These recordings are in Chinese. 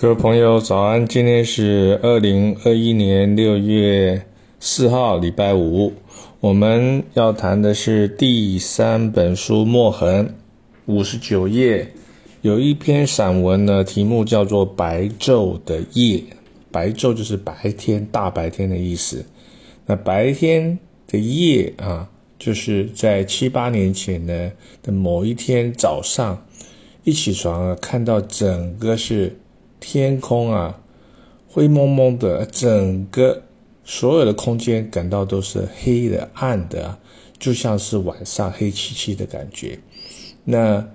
各位朋友，早安！今天是二零二一年六月四号，礼拜五。我们要谈的是第三本书《墨痕》，五十九页，有一篇散文呢，题目叫做《白昼的夜》。白昼就是白天，大白天的意思。那白天的夜啊，就是在七八年前呢的某一天早上，一起床啊，看到整个是。天空啊，灰蒙蒙的，整个所有的空间感到都是黑的、暗的，就像是晚上黑漆漆的感觉。那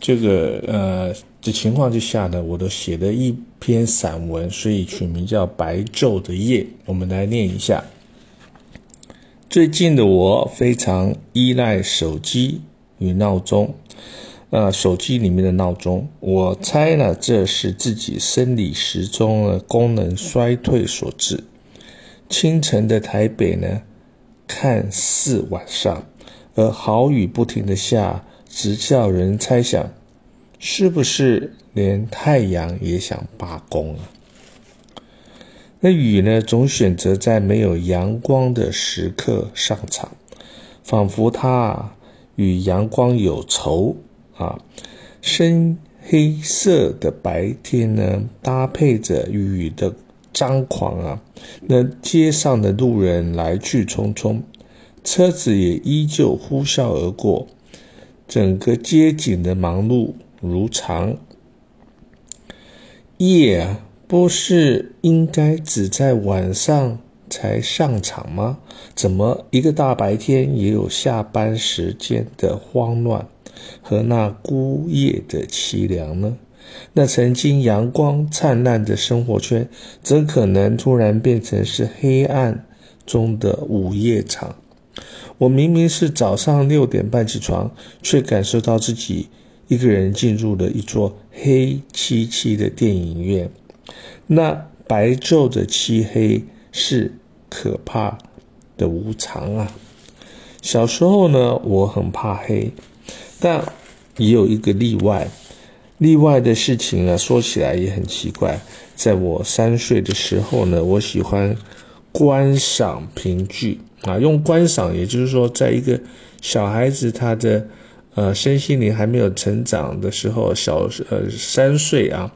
这个呃的情况之下呢，我都写了一篇散文，所以取名叫《白昼的夜》。我们来念一下：最近的我非常依赖手机与闹钟。呃，手机里面的闹钟，我猜呢，这是自己生理时钟的功能衰退所致。清晨的台北呢，看似晚上，而好雨不停的下，直叫人猜想，是不是连太阳也想罢工啊？那雨呢，总选择在没有阳光的时刻上场，仿佛它与阳光有仇。啊，深黑色的白天呢，搭配着雨的张狂啊，那街上的路人来去匆匆，车子也依旧呼啸而过，整个街景的忙碌如常。夜啊，不是应该只在晚上才上场吗？怎么一个大白天也有下班时间的慌乱？和那孤夜的凄凉呢？那曾经阳光灿烂的生活圈，怎可能突然变成是黑暗中的午夜场？我明明是早上六点半起床，却感受到自己一个人进入了一座黑漆漆的电影院。那白昼的漆黑是可怕的无常啊！小时候呢，我很怕黑。但也有一个例外，例外的事情呢，说起来也很奇怪。在我三岁的时候呢，我喜欢观赏评剧啊，用观赏，也就是说，在一个小孩子他的呃身心灵还没有成长的时候，小呃三岁啊，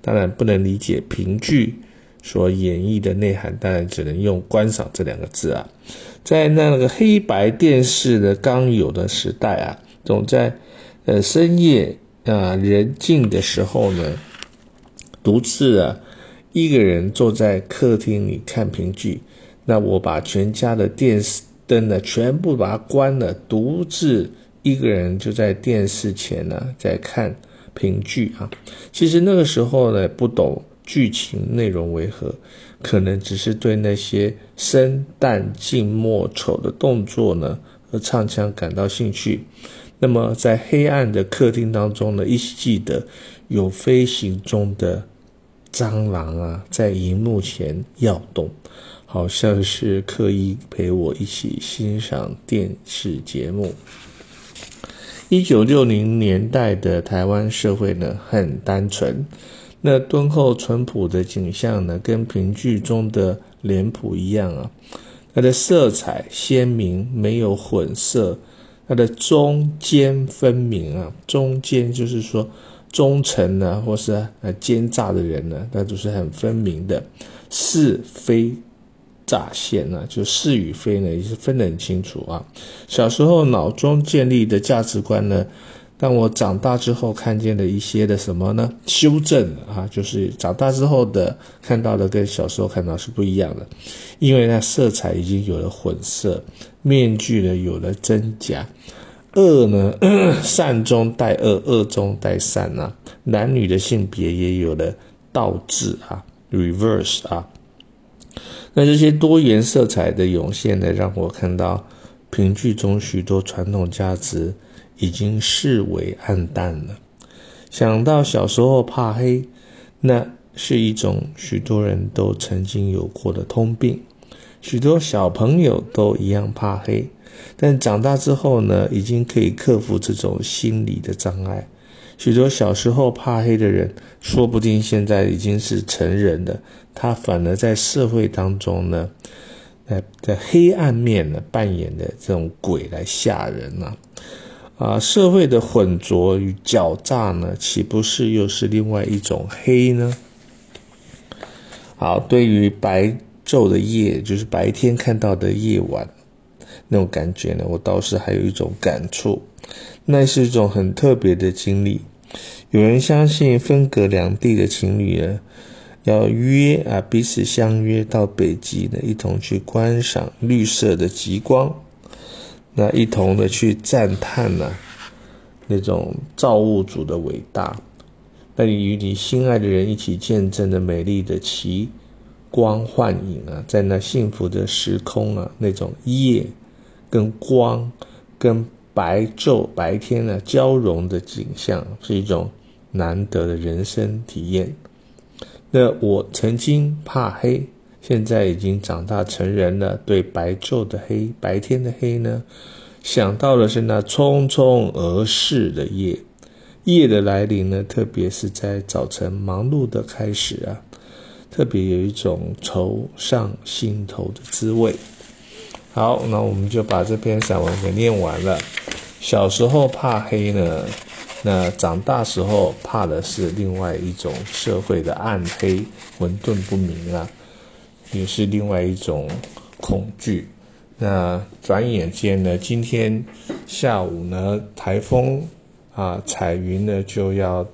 当然不能理解评剧所演绎的内涵，当然只能用观赏这两个字啊。在那个黑白电视的刚有的时代啊。总在，呃，深夜啊，人静的时候呢，独自啊，一个人坐在客厅里看评剧。那我把全家的电视灯呢，全部把它关了，独自一个人就在电视前呢，在看评剧啊。其实那个时候呢，不懂剧情内容为何，可能只是对那些生旦净末丑的动作呢和唱腔感到兴趣。那么，在黑暗的客厅当中呢，依稀记得有飞行中的蟑螂啊，在荧幕前跃动，好像是刻意陪我一起欣赏电视节目。一九六零年代的台湾社会呢，很单纯，那敦厚淳朴的景象呢，跟评剧中的脸谱一样啊，它的色彩鲜明，没有混色。它的中间分明啊，中间就是说忠诚呢，或是呃奸诈的人呢，那都是很分明的。是非乍现呢，就是与非呢，也是分得很清楚啊。小时候脑中建立的价值观呢。但我长大之后看见的一些的什么呢？修正啊，就是长大之后的看到的跟小时候看到是不一样的，因为那色彩已经有了混色，面具呢有了真假，恶呢 善中带恶，恶中带善啊，男女的性别也有了倒置啊，reverse 啊，那这些多元色彩的涌现呢，让我看到评剧中许多传统价值。已经视为暗淡了。想到小时候怕黑，那是一种许多人都曾经有过的通病。许多小朋友都一样怕黑，但长大之后呢，已经可以克服这种心理的障碍。许多小时候怕黑的人，说不定现在已经是成人了，他反而在社会当中呢，在在黑暗面呢扮演的这种鬼来吓人呢。啊，啊社会的混浊与狡诈呢，岂不是又是另外一种黑呢？好，对于白昼的夜，就是白天看到的夜晚，那种感觉呢，我倒是还有一种感触，那是一种很特别的经历。有人相信分隔两地的情侣呢，要约啊，彼此相约到北极呢，一同去观赏绿色的极光。那一同的去赞叹呢，那种造物主的伟大，那你与你心爱的人一起见证的美丽的奇光幻影啊，在那幸福的时空啊，那种夜跟光跟白昼白天呢交融的景象，是一种难得的人生体验。那我曾经怕黑。现在已经长大成人了，对白昼的黑、白天的黑呢，想到的是那匆匆而逝的夜，夜的来临呢，特别是在早晨忙碌的开始啊，特别有一种愁上心头的滋味。好，那我们就把这篇散文给念完了。小时候怕黑呢，那长大时候怕的是另外一种社会的暗黑、混沌不明啊。也是另外一种恐惧。那转眼间呢，今天下午呢，台风啊，彩云呢就要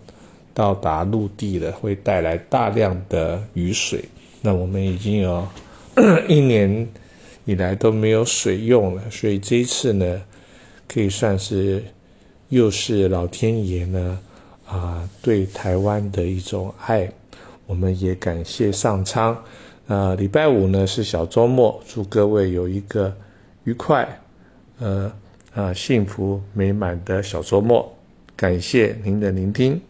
到达陆地了，会带来大量的雨水。那我们已经有 一年以来都没有水用了，所以这一次呢，可以算是又是老天爷呢啊对台湾的一种爱。我们也感谢上苍。啊，礼拜五呢是小周末，祝各位有一个愉快、呃啊幸福美满的小周末。感谢您的聆听。